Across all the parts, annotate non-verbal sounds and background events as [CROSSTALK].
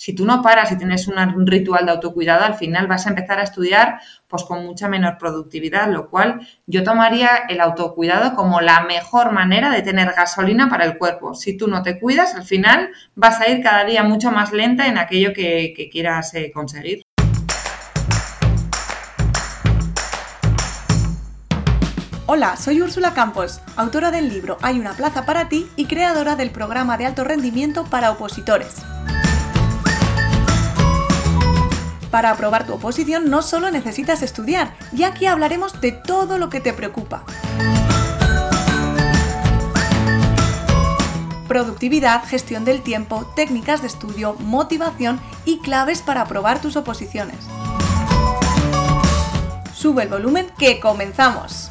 si tú no paras y tienes un ritual de autocuidado, al final vas a empezar a estudiar pues con mucha menor productividad, lo cual yo tomaría el autocuidado como la mejor manera de tener gasolina para el cuerpo. Si tú no te cuidas, al final vas a ir cada día mucho más lenta en aquello que, quieras eh, conseguir. Hola, soy Úrsula Campos, autora del libro Hay una plaza para ti y creadora del programa de alto rendimiento para opositores. Para aprobar tu oposición no solo necesitas estudiar, y aquí hablaremos de todo lo que te preocupa. Productividad, gestión del tiempo, técnicas de estudio, motivación y claves para aprobar tus oposiciones. Sube el volumen que comenzamos.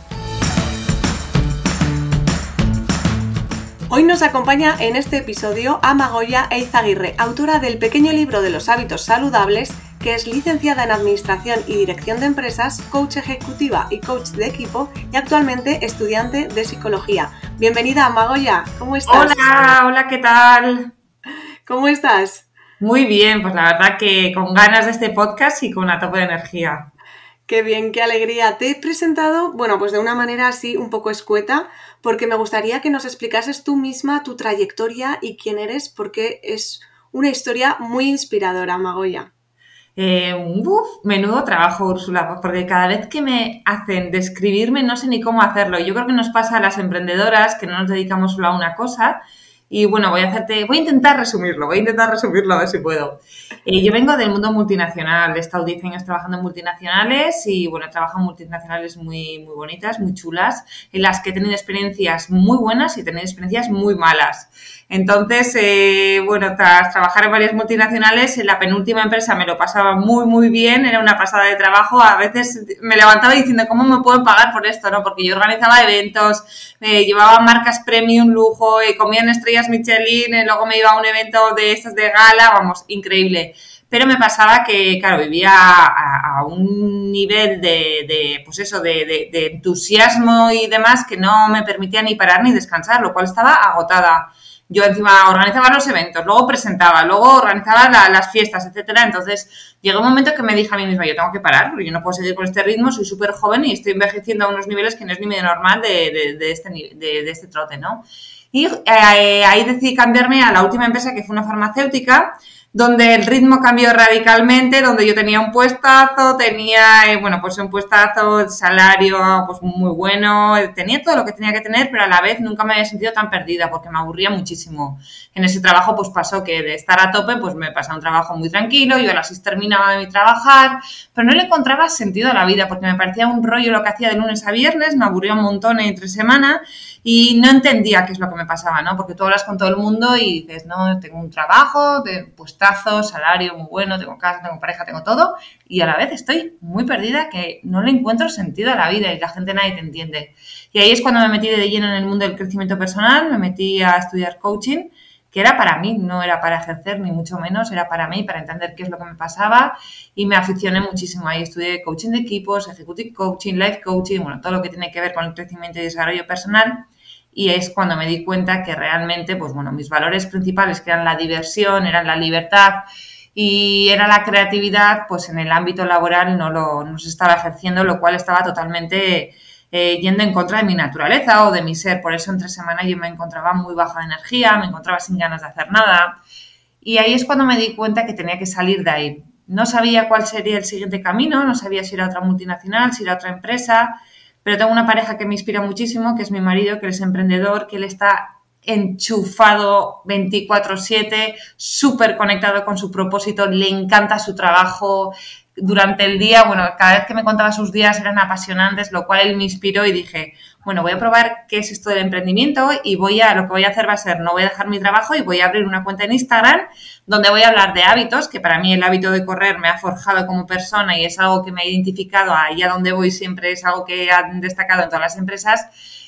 Hoy nos acompaña en este episodio Amagoya Eizaguirre, autora del pequeño libro de los hábitos saludables que es licenciada en Administración y Dirección de Empresas, coach ejecutiva y coach de equipo y actualmente estudiante de Psicología. Bienvenida, Magoya, ¿cómo estás? Hola, hola, ¿qué tal? ¿Cómo estás? Muy bien, pues la verdad que con ganas de este podcast y con una tope de energía. Qué bien, qué alegría. Te he presentado, bueno, pues de una manera así un poco escueta, porque me gustaría que nos explicases tú misma tu trayectoria y quién eres, porque es una historia muy inspiradora, Magoya. Eh, menudo trabajo, Úrsula, porque cada vez que me hacen describirme no sé ni cómo hacerlo. Yo creo que nos pasa a las emprendedoras que no nos dedicamos solo a una cosa. Y bueno, voy a hacerte, voy a intentar resumirlo, voy a intentar resumirlo a ver si puedo. Eh, yo vengo del mundo multinacional, he estado 10 años trabajando en multinacionales y bueno, he trabajado en multinacionales muy, muy bonitas, muy chulas, en las que he tenido experiencias muy buenas y he tenido experiencias muy malas. Entonces, eh, bueno, tras trabajar en varias multinacionales, en la penúltima empresa me lo pasaba muy, muy bien, era una pasada de trabajo. A veces me levantaba diciendo, ¿cómo me pueden pagar por esto? ¿no? Porque yo organizaba eventos, eh, llevaba marcas premium, lujo, eh, comían estrellas Michelin, eh, luego me iba a un evento de estos de gala, vamos, increíble pero me pasaba que, claro, vivía a, un nivel de, de pues eso, de, de, entusiasmo y demás que no me permitía ni parar ni descansar, lo cual estaba agotada yo encima organizaba los eventos, luego presentaba, luego organizaba las fiestas, etcétera. Entonces llegó un momento que me dije a mí misma, yo tengo que parar, yo no puedo seguir con este ritmo, soy súper joven y estoy envejeciendo a unos niveles que no es ni medio normal de, de, este, de, este trote, ¿no? Y eh, ahí decidí cambiarme a la última empresa, que fue una farmacéutica, donde el ritmo cambió radicalmente, donde yo tenía un puestazo, tenía, eh, bueno, pues un puestazo, salario pues muy bueno, tenía todo lo que tenía que tener, pero a la vez nunca me había sentido tan perdida porque me aburría muchísimo. En ese trabajo pues pasó que de estar a tope pues me pasaba un trabajo muy tranquilo, yo a las 6 terminaba de mi trabajar, pero no le encontraba sentido a la vida porque me parecía un rollo lo que hacía de lunes a viernes, me aburría un montón entre semana y no entendía qué es lo que me pasaba, ¿no? Porque tú hablas con todo el mundo y dices, no, tengo un trabajo, de salario muy bueno, tengo casa, tengo pareja, tengo todo, y a la vez estoy muy perdida que no le encuentro sentido a la vida y la gente nadie te entiende. Y ahí es cuando me metí de lleno en el mundo del crecimiento personal, me metí a estudiar coaching que era para mí, no era para ejercer ni mucho menos, era para mí, para entender qué es lo que me pasaba y me aficioné muchísimo. Ahí estudié coaching de equipos, executive coaching, life coaching, bueno, todo lo que tiene que ver con el crecimiento y desarrollo personal y es cuando me di cuenta que realmente, pues bueno, mis valores principales, que eran la diversión, eran la libertad y era la creatividad, pues en el ámbito laboral no lo no se estaba ejerciendo, lo cual estaba totalmente eh, yendo en contra de mi naturaleza o de mi ser. Por eso entre semana yo me encontraba muy baja de energía, me encontraba sin ganas de hacer nada. Y ahí es cuando me di cuenta que tenía que salir de ahí. No sabía cuál sería el siguiente camino, no sabía si era otra multinacional, si era otra empresa, pero tengo una pareja que me inspira muchísimo, que es mi marido, que es emprendedor, que él está enchufado 24/7, súper conectado con su propósito, le encanta su trabajo, durante el día, bueno, cada vez que me contaba sus días eran apasionantes, lo cual él me inspiró y dije, bueno, voy a probar qué es esto del emprendimiento y voy a, lo que voy a hacer va a ser, no voy a dejar mi trabajo y voy a abrir una cuenta en Instagram donde voy a hablar de hábitos, que para mí el hábito de correr me ha forjado como persona y es algo que me ha identificado ahí a donde voy siempre, es algo que han destacado en todas las empresas.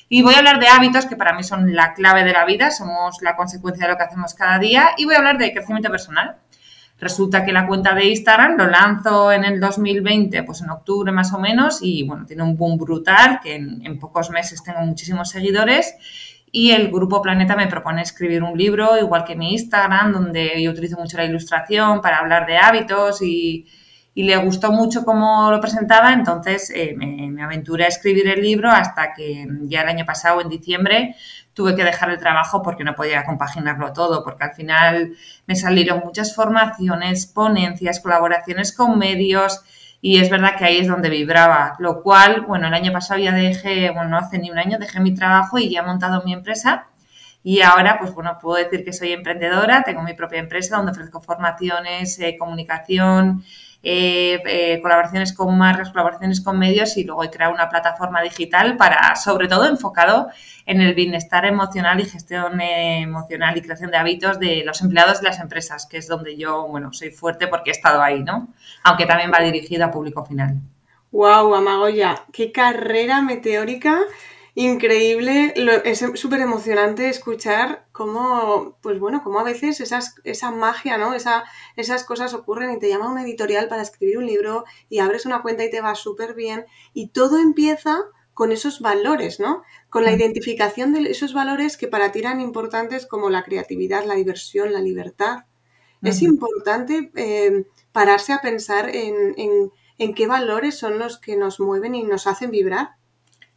Y voy a hablar de hábitos que para mí son la clave de la vida, somos la consecuencia de lo que hacemos cada día y voy a hablar de crecimiento personal. Resulta que la cuenta de Instagram lo lanzo en el 2020, pues en octubre más o menos, y bueno, tiene un boom brutal, que en, pocos meses tengo muchísimos seguidores. y el Grupo Planeta me propone escribir un libro, igual que mi Instagram, donde yo utilizo mucho la ilustración para hablar de hábitos y, le gustó mucho cómo lo presentaba, entonces eh, me, me, aventuré a escribir el libro hasta que ya el año pasado, en diciembre, tuve que dejar el trabajo porque no podía compaginarlo todo, porque al final me salieron muchas formaciones, ponencias, colaboraciones con medios, y es verdad que ahí es donde vibraba, lo cual, bueno, el año pasado ya dejé, bueno, no hace ni un año, dejé mi trabajo y ya he montado mi empresa y ahora, pues bueno, puedo decir que soy emprendedora, tengo mi propia empresa donde ofrezco formaciones, eh, comunicación, eh, eh, colaboraciones con marcas, colaboraciones con medios y luego he creado una plataforma digital para, sobre todo, enfocado en el bienestar emocional y gestión emocional y creación de hábitos de los empleados de las empresas, que es donde yo, bueno, soy fuerte porque he estado ahí, ¿no? Aunque también va dirigido a público final. ¡Wow, Amagoya! ¡Qué carrera meteórica! Increíble, es súper emocionante escuchar cómo, pues bueno, cómo a veces esas, esa magia, ¿no? Esa, esas cosas ocurren y te llama una editorial para escribir un libro y abres una cuenta y te va súper bien y todo empieza con esos valores, ¿no? Con la mm. identificación de esos valores que para ti eran importantes como la creatividad, la diversión, la libertad. Es importante eh, pararse a pensar en, en qué valores son los que nos mueven y nos hacen vibrar.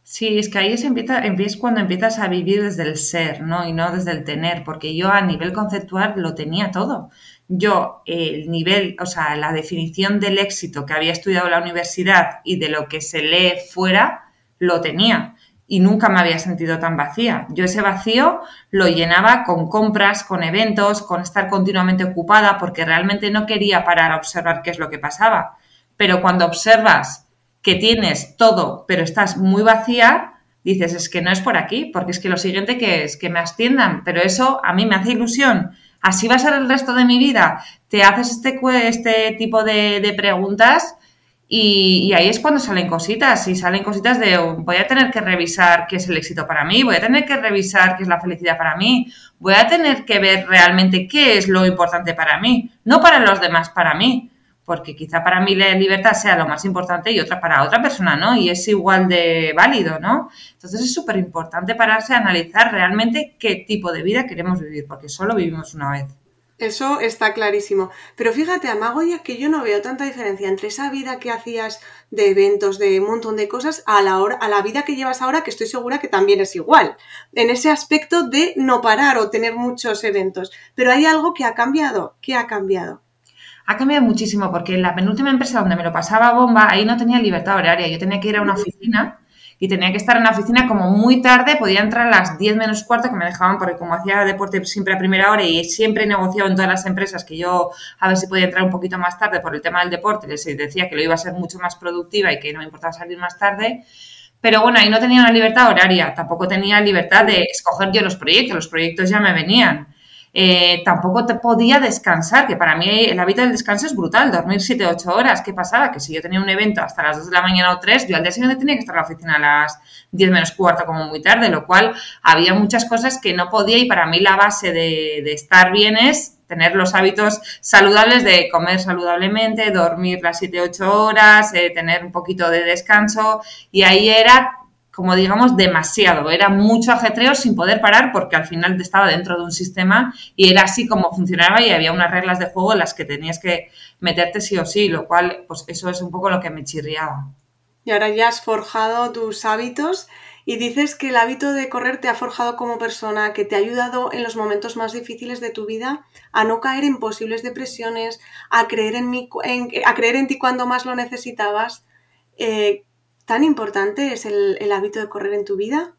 Sí, es que ahí es cuando empiezas a vivir desde el ser, ¿no? Y no desde el tener, porque yo a nivel conceptual lo tenía todo. Yo, el nivel, o sea, la definición del éxito que había estudiado en la universidad y de lo que se lee fuera, lo tenía. Y nunca me había sentido tan vacía. Yo ese vacío lo llenaba con compras, con eventos, con estar continuamente ocupada, porque realmente no quería parar a observar qué es lo que pasaba. Pero cuando observas que tienes todo, pero estás muy vacía, dices, es que no es por aquí, porque es que lo siguiente que es que me asciendan, pero eso a mí me hace ilusión. Así va a ser el resto de mi vida. Te haces este, este tipo de, preguntas y, ahí es cuando salen cositas. Y salen cositas de voy a tener que revisar qué es el éxito para mí, voy a tener que revisar qué es la felicidad para mí, voy a tener que ver realmente qué es lo importante para mí, no para los demás, para mí porque quizá para mí la libertad sea lo más importante y otra para otra persona, ¿no? Y es igual de válido, ¿no? Entonces es súper importante pararse a analizar realmente qué tipo de vida queremos vivir, porque solo vivimos una vez. Eso está clarísimo. Pero fíjate, Amagoya, que yo no veo tanta diferencia entre esa vida que hacías de eventos, de un montón de cosas, a la, hora, a la vida que llevas ahora, que estoy segura que también es igual. En ese aspecto de no parar o tener muchos eventos. Pero hay algo que ha cambiado. ¿Qué ha cambiado? Ha cambiado muchísimo porque en la penúltima empresa donde me lo pasaba bomba, ahí no tenía libertad horaria. Yo tenía que ir a una oficina y tenía que estar en la oficina como muy tarde, podía entrar a las 10 menos cuarto que me dejaban porque como hacía deporte siempre a primera hora y siempre he negociado en todas las empresas que yo a ver si podía entrar un poquito más tarde por el tema del deporte, les decía que lo iba a ser mucho más productiva y que no me importaba salir más tarde. Pero bueno, ahí no tenía una libertad horaria, tampoco tenía libertad de escoger yo los proyectos, los proyectos ya me venían. Eh, tampoco te podía descansar, que para mí el hábito del descanso es brutal, dormir 7 8 horas. ¿Qué pasaba? Que si yo tenía un evento hasta las 2 de la mañana o 3, yo al día siguiente tenía que estar en la oficina a las 10 menos cuarto como muy tarde, lo cual había muchas cosas que no podía y para mí la base de, estar bien es tener los hábitos saludables de comer saludablemente, dormir las 7, 8 horas, eh, tener un poquito de descanso y ahí era como digamos, demasiado. Era mucho ajetreo sin poder parar porque al final estaba dentro de un sistema y era así como funcionaba y había unas reglas de juego en las que tenías que meterte sí o sí, lo cual, pues eso es un poco lo que me chirriaba. Y ahora ya has forjado tus hábitos y dices que el hábito de correr te ha forjado como persona, que te ha ayudado en los momentos más difíciles de tu vida a no caer en posibles depresiones, a creer en, mí, a creer en ti cuando más lo necesitabas. Eh, ¿Tan importante es el, hábito de correr en tu vida?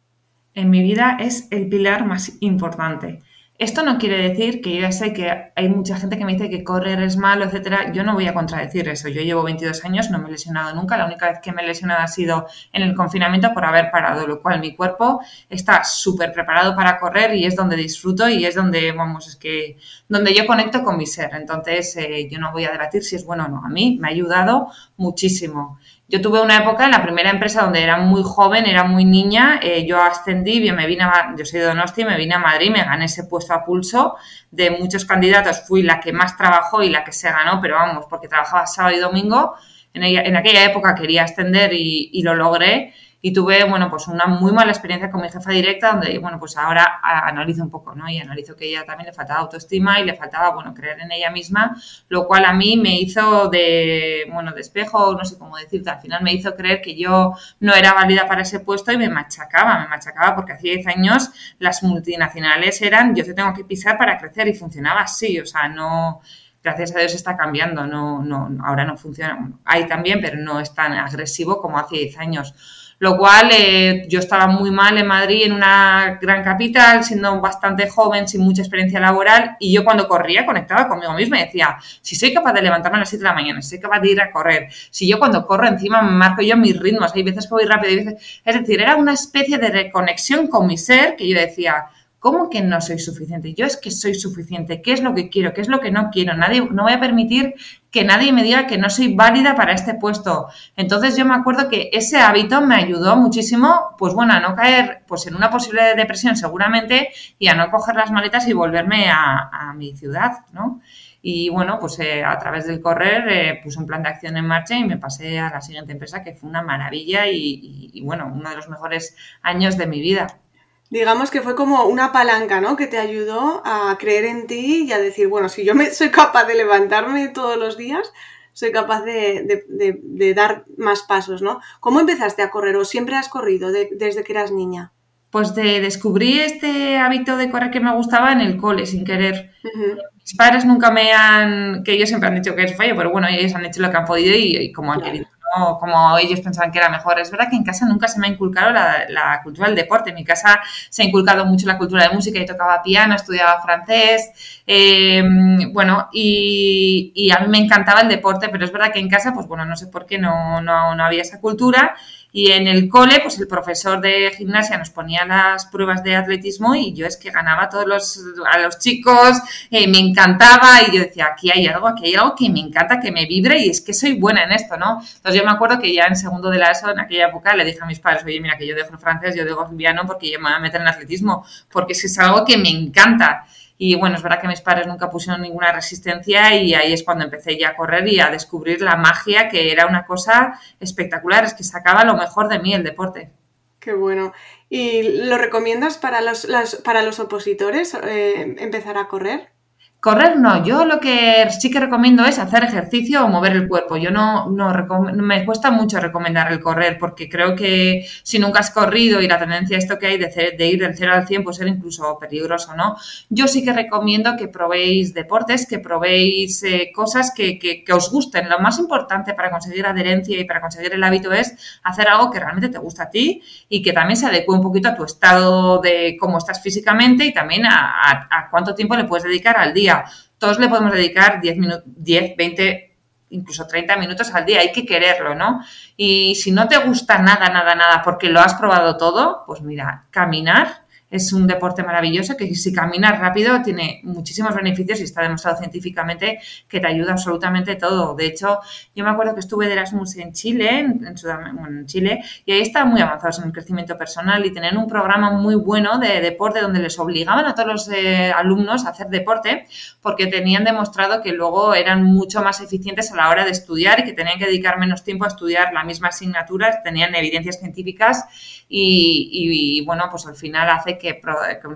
En mi vida es el pilar más importante. Esto no quiere decir que yo ya sé que hay mucha gente que me dice que correr es malo, etcétera. Yo no voy a contradecir eso. Yo llevo 22 años, no me he lesionado nunca. La única vez que me he lesionado ha sido en el confinamiento por haber parado, lo cual mi cuerpo está súper preparado para correr y es donde disfruto y es donde, vamos, es que donde yo conecto con mi ser. Entonces, eh, yo no voy a debatir si es bueno o no. A mí me ha ayudado muchísimo. Yo tuve una época en la primera empresa donde era muy joven, era muy niña, eh, yo ascendí, me vine a, yo soy de Donostia, me vine a Madrid, me gané ese puesto a pulso. De muchos candidatos fui la que más trabajó y la que se ganó, pero vamos, porque trabajaba sábado y domingo. En, en aquella época quería ascender y, y lo logré Y tuve, bueno, pues una muy mala experiencia con mi jefa directa, donde, bueno, pues ahora analizo un poco, ¿no? Y analizo que ella también le faltaba autoestima y le faltaba, bueno, creer en ella misma, lo cual a mí me hizo de, bueno, de espejo, no sé cómo decirte, al final me hizo creer que yo no era válida para ese puesto y me machacaba, me machacaba porque hacía 10 años las multinacionales eran, yo te tengo que pisar para crecer y funcionaba así, o sea, no gracias a Dios está cambiando, no, no, ahora no funciona, hay también, pero no es tan agresivo como hace 10 años. Lo cual eh, yo estaba muy mal en Madrid, en una gran capital, siendo bastante joven, sin mucha experiencia laboral, y yo cuando corría conectaba conmigo misma y decía, si soy capaz de levantarme a las 7 de la mañana, si soy capaz de ir a correr, si yo cuando corro encima marco yo mis ritmos, hay veces que voy rápido, hay veces... es decir, era una especie de reconexión con mi ser que yo decía, ¿Cómo que no soy suficiente? Yo es que soy suficiente. ¿Qué es lo que quiero? ¿Qué es lo que no quiero? Nadie, no voy a permitir que nadie me diga que no soy válida para este puesto. Entonces yo me acuerdo que ese hábito me ayudó muchísimo, pues bueno, a no caer pues en una posible depresión seguramente y a no coger las maletas y volverme a, mi ciudad, ¿no? Y bueno, pues eh, a través del correr eh, puse un plan de acción en marcha y me pasé a la siguiente empresa que fue una maravilla y bueno, uno de los mejores años de mi vida digamos que fue como una palanca, ¿no? Que te ayudó a creer en ti y a decir, bueno, si yo me soy capaz de levantarme todos los días, soy capaz de, dar más pasos, ¿no? ¿Cómo empezaste a correr o siempre has corrido desde que eras niña? Pues de descubrí este hábito de correr que me gustaba en el cole, sin querer. Mis padres nunca me han, que ellos siempre han dicho que es fallo, pero bueno, ellos han hecho lo que han podido y, como han querido como ellos pensaban que era mejor. Es verdad que en casa nunca se me ha inculcado la, cultura del deporte. En mi casa se ha inculcado mucho la cultura de música. y tocaba piano, estudiaba francés, em, bueno, y, a mí me encantaba el deporte, pero es verdad que en casa, pues bueno, no sé por qué no, no, no había esa cultura y en el cole, pues el profesor de gimnasia nos ponía las pruebas de atletismo y yo es que ganaba a todos los, a los chicos, eh, me encantaba y yo decía, aquí hay algo, aquí hay algo que me encanta, que me vibre y es que soy buena en esto, ¿no? Entonces yo me acuerdo que ya en segundo de la ESO, en aquella época, le dije a mis padres, oye, mira, que yo dejo el francés, yo dejo el piano porque yo me voy a meter en atletismo, porque es algo que me encanta. Y bueno, es verdad que mis padres nunca pusieron ninguna resistencia y ahí es cuando empecé ya a correr y a descubrir la magia, que era una cosa espectacular, es que sacaba lo mejor de mí el deporte. Qué bueno. ¿Y lo recomiendas para los, para los opositores eh, empezar a correr? Correr no, yo lo que sí que recomiendo es hacer ejercicio o mover el cuerpo. Yo no, no me cuesta mucho recomendar el correr porque creo que si nunca has corrido y la tendencia esto que hay de, ir del 0 al 100 puede ser incluso peligroso, ¿no? Yo sí que recomiendo que probéis deportes, que probéis eh, cosas que, que, que, os gusten. Lo más importante para conseguir adherencia y para conseguir el hábito es hacer algo que realmente te gusta a ti y que también se adecue un poquito a tu estado de cómo estás físicamente y también a cuánto tiempo le puedes dedicar al día todos le podemos dedicar 10, minutos, 10, 20, incluso 30 minutos al día, hay que quererlo, ¿no? Y si no te gusta nada, nada, nada, porque lo has probado todo, pues mira, caminar es un deporte maravilloso que si caminas rápido tiene muchísimos beneficios y está demostrado científicamente que te ayuda absolutamente todo. De hecho, yo me acuerdo que estuve de Erasmus en Chile, en, Chile, y ahí estaban muy avanzados en el crecimiento personal y tenían un programa muy bueno de deporte donde les obligaban a todos los eh, alumnos a hacer deporte porque tenían demostrado que luego eran mucho más eficientes a la hora de estudiar y que tenían que dedicar menos tiempo a estudiar la misma asignatura, tenían evidencias científicas y, bueno, pues al final hace que,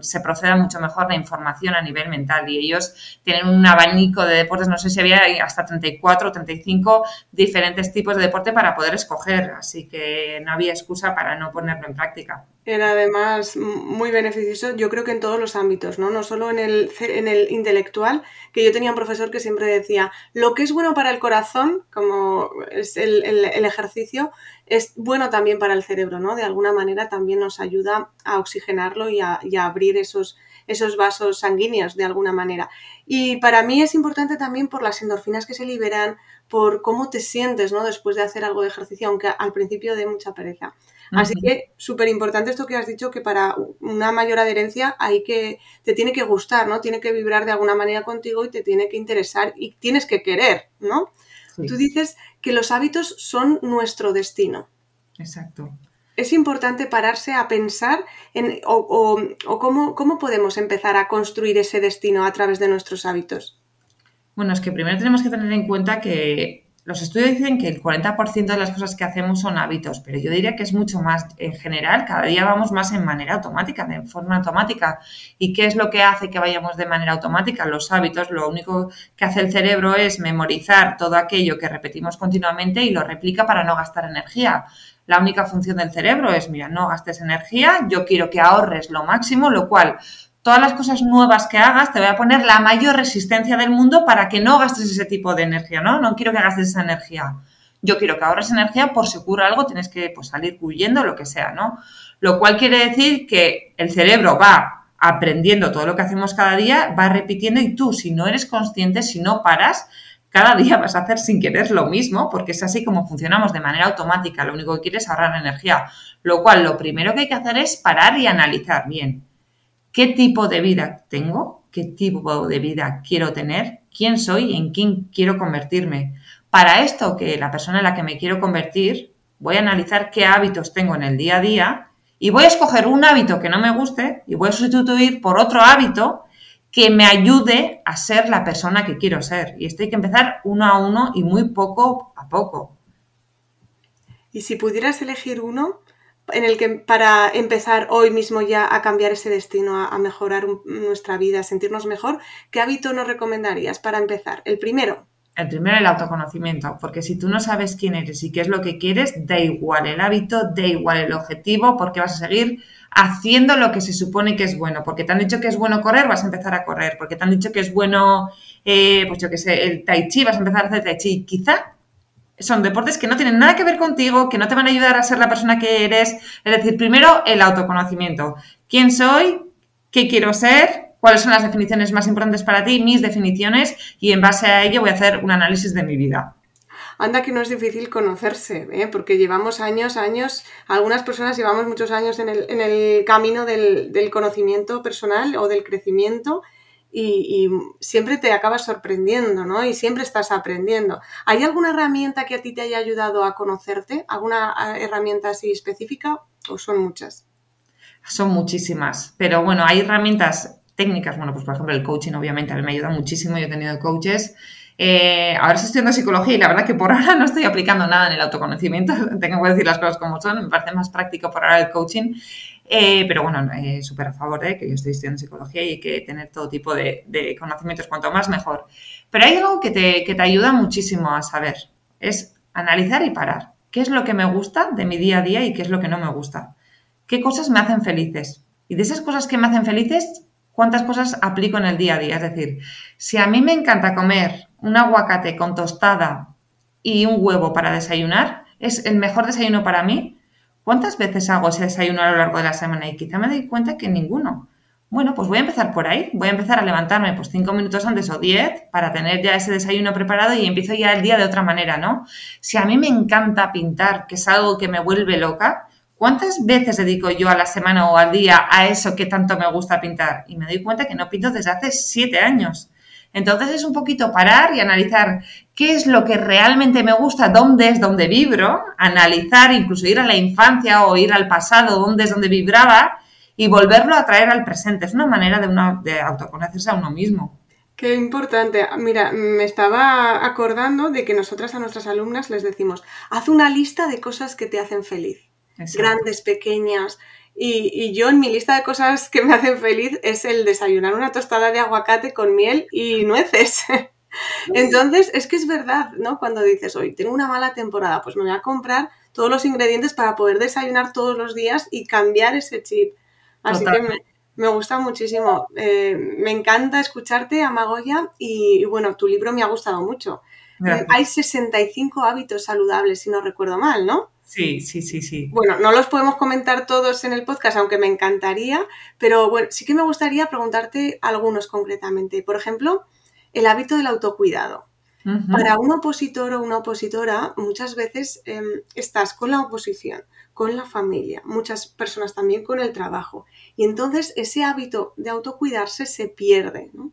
se proceda mucho mejor la información a nivel mental y ellos tienen un abanico de deportes, no sé si había hasta 34 o 35 diferentes tipos de deporte para poder escoger, así que no había excusa para no ponerlo en práctica. Era además muy beneficioso, yo creo que en todos los ámbitos, ¿no? No solo en el, en el intelectual, que yo tenía un profesor que siempre decía, lo que es bueno para el corazón, como es el, el ejercicio, es bueno también para el cerebro, ¿no? De alguna manera también nos ayuda a oxigenarlo y a, abrir esos, esos vasos sanguíneos de alguna manera. Y para mí es importante también por las endorfinas que se liberan, por cómo te sientes, ¿no? Después de hacer algo de ejercicio, aunque al principio de mucha pereza. Así que súper importante esto que has dicho, que para una mayor adherencia hay que, te tiene que gustar, ¿no? Tiene que vibrar de alguna manera contigo y te tiene que interesar y tienes que querer, ¿no? Tú dices que los hábitos son nuestro destino. Exacto. Es importante pararse a pensar en o, cómo, cómo podemos empezar a construir ese destino a través de nuestros hábitos. Bueno, es que primero tenemos que tener en cuenta que los estudios dicen que el 40% de las cosas que hacemos son hábitos, pero yo diría que es mucho más en general. Cada día vamos más en manera automática, de forma automática. ¿Y qué es lo que hace que vayamos de manera automática? Los hábitos, lo único que hace el cerebro es memorizar todo aquello que repetimos continuamente y lo replica para no gastar energía. La única función del cerebro es, mira, no gastes energía, yo quiero que ahorres lo máximo, lo cual todas las cosas nuevas que hagas, te voy a poner la mayor resistencia del mundo para que no gastes ese tipo de energía, ¿no? No quiero que gastes esa energía. Yo quiero que ahorres energía por si ocurre algo, tienes que pues, salir huyendo, lo que sea, ¿no? Lo cual quiere decir que el cerebro va aprendiendo todo lo que hacemos cada día, va repitiendo y tú, si no eres consciente, si no paras, cada [LAUGHS] día vas a hacer sin querer lo mismo, porque es así como funcionamos de manera automática. Lo único que quieres es ahorrar energía. Lo cual, lo primero que hay que hacer es parar y analizar bien qué tipo de vida tengo, qué tipo de vida quiero tener, quién soy en quién quiero convertirme. Para esto, que la persona en la que me quiero convertir, voy a analizar qué hábitos tengo en el día a día y voy a escoger un hábito que no me guste y voy a sustituir por otro hábito que me ayude a ser la persona que quiero ser. Y esto hay que empezar uno a uno y muy poco a poco. Y si pudieras elegir uno, en el que para empezar hoy mismo ya a cambiar ese destino, a, mejorar nuestra vida, a sentirnos mejor, ¿qué hábito nos recomendarías para empezar? El primero. El primero, el autoconocimiento, porque si tú no sabes quién eres y qué es lo que quieres, da igual el hábito, da igual el objetivo, porque vas a seguir haciendo lo que se supone que es bueno. Porque te han dicho que es bueno correr, vas a empezar a correr. Porque te han dicho que es bueno, eh, pues yo qué sé, el tai chi, vas a empezar a hacer tai chi. Quizá son deportes que no tienen nada que ver contigo, que no te van a ayudar a ser la persona que eres. Es decir, primero el autoconocimiento. ¿Quién soy? ¿Qué quiero ser? ¿Cuáles son las definiciones más importantes para ti? Mis definiciones. Y en base a ello voy a hacer un análisis de mi vida. Anda que no es difícil conocerse, ¿eh? porque llevamos años, años, algunas personas llevamos muchos años en el, camino del, del conocimiento personal o del crecimiento y, siempre te acabas sorprendiendo, ¿no? Y siempre estás aprendiendo. ¿Hay alguna herramienta que a ti te haya ayudado a conocerte? ¿Alguna ah, herramienta así específica o son muchas? Son muchísimas, pero bueno, hay herramientas técnicas, bueno, pues por ejemplo el coaching obviamente a mí me ayuda muchísimo, yo he tenido coaches. Eh, ahora estoy estudiando psicología y la verdad que por [LAUGHS] ahora no estoy aplicando nada en el autoconocimiento, [LAUGHS] tengo que decir las cosas como son, me parece más práctico por ahora el coaching. Eh, pero bueno, eh, súper a favor de que yo estoy estudiando psicología y hay que tener todo tipo de, conocimientos, cuanto más mejor. Pero hay algo que te, que te ayuda muchísimo a saber, es analizar y parar. ¿Qué es lo que me gusta de mi día a día y qué es lo que no me gusta? ¿Qué cosas me hacen felices? Y de esas cosas que me hacen felices, ¿cuántas cosas aplico en el día a día? Es decir, si a mí me encanta comer un aguacate con tostada y un huevo para desayunar, es el mejor desayuno para mí, ¿Cuántas veces hago ese desayuno a lo largo de la semana? Y quizá me doy cuenta que ninguno. Bueno, pues voy a empezar por ahí. Voy a empezar a levantarme pues cinco minutos antes o diez para tener ya ese desayuno preparado y empiezo ya el día de otra manera, ¿no? Si a mí me encanta pintar, que es algo que me vuelve loca, ¿cuántas veces dedico yo a la semana o al día a eso que tanto me gusta pintar? Y me doy cuenta que no pinto desde hace siete años. Entonces es un poquito parar y analizar qué es lo que realmente me gusta, dónde es donde vibro, analizar, incluso ir a la infancia o ir al pasado, dónde es donde vibraba y volverlo a traer al presente. Es una manera de, una, de autoconocerse a uno mismo. Qué importante. Mira, me estaba acordando de que nosotras a nuestras alumnas les decimos, haz una lista de cosas que te hacen feliz. Grandes, pequeñas, y, yo en mi lista de cosas que me hacen feliz es el desayunar una tostada de aguacate con miel y nueces. [LAUGHS] Entonces, es que es verdad, ¿no? Cuando dices, hoy tengo una mala temporada, pues me voy a comprar todos los ingredientes para poder desayunar todos los días y cambiar ese chip. Así que me, gusta muchísimo. Eh, me encanta escucharte, Amagoya, y, y, bueno, tu libro me ha gustado mucho. Hay 65 hábitos saludables, si no recuerdo mal, ¿no? Sí, sí, sí, sí. Bueno, no los podemos comentar todos en el podcast, aunque me encantaría, pero bueno, sí que me gustaría preguntarte algunos concretamente. Por ejemplo, el hábito del autocuidado. Para un opositor o una opositora, muchas veces em, estás con la oposición, con la familia, muchas personas también con el trabajo. Y entonces ese hábito de autocuidarse se pierde. ¿no?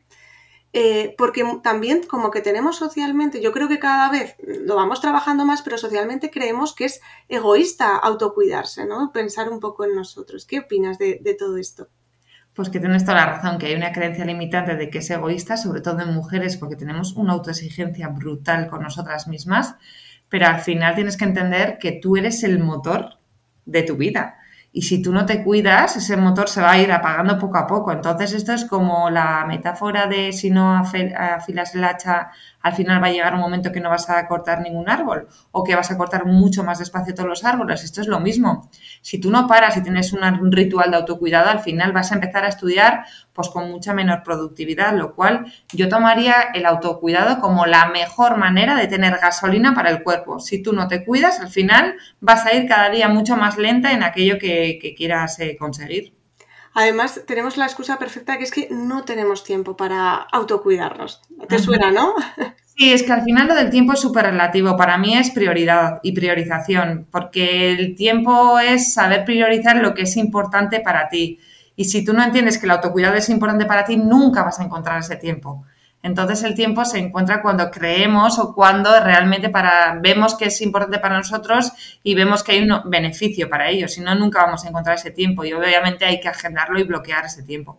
Eh, porque también como que tenemos socialmente, yo creo que cada vez lo vamos trabajando más, pero socialmente creemos que es egoísta autocuidarse, ¿no? Pensar un poco en nosotros. ¿Qué opinas de, todo esto? Pues que tienes toda la razón, que hay una creencia limitante de que es egoísta, sobre todo en mujeres, porque tenemos una autoexigencia brutal con nosotras mismas, pero al final tienes que entender que tú eres el motor de tu vida. Y si tú no te cuidas, ese motor se va a ir apagando poco a poco. Entonces, esto es como la metáfora de si no afilas el hacha al final va a llegar un momento que no vas a cortar ningún árbol o que vas a cortar mucho más despacio todos los árboles. Esto es lo mismo. Si tú no paras y tienes un ritual de autocuidado, al final vas a empezar a estudiar pues con mucha menor productividad, lo cual yo tomaría el autocuidado como la mejor manera de tener gasolina para el cuerpo. Si tú no te cuidas, al final vas a ir cada día mucho más lenta en aquello que, quieras eh, conseguir. Además, tenemos la excusa perfecta que es que no tenemos tiempo para autocuidarnos. ¿Te suena, no? Sí, es que al final lo del tiempo es súper relativo. Para mí es prioridad y priorización, porque el tiempo es saber priorizar lo que es importante para ti. Y si tú no entiendes que el autocuidado es importante para ti, nunca vas a encontrar ese tiempo. Entonces el tiempo se encuentra cuando creemos o cuando realmente para, vemos que es importante para nosotros y vemos que hay un beneficio para ello. Si no, nunca vamos a encontrar ese tiempo y obviamente hay que agendarlo y bloquear ese tiempo.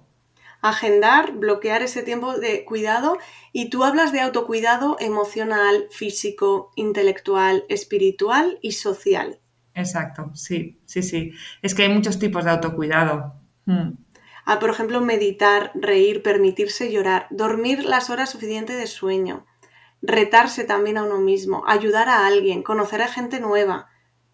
Agendar, bloquear ese tiempo de cuidado y tú hablas de autocuidado emocional, físico, intelectual, espiritual y social. Exacto, sí, sí, sí. Es que hay muchos tipos de autocuidado. Mm a, por ejemplo, meditar, reír, permitirse llorar, dormir las horas suficientes de sueño, retarse también a uno mismo, ayudar a alguien, conocer a gente nueva.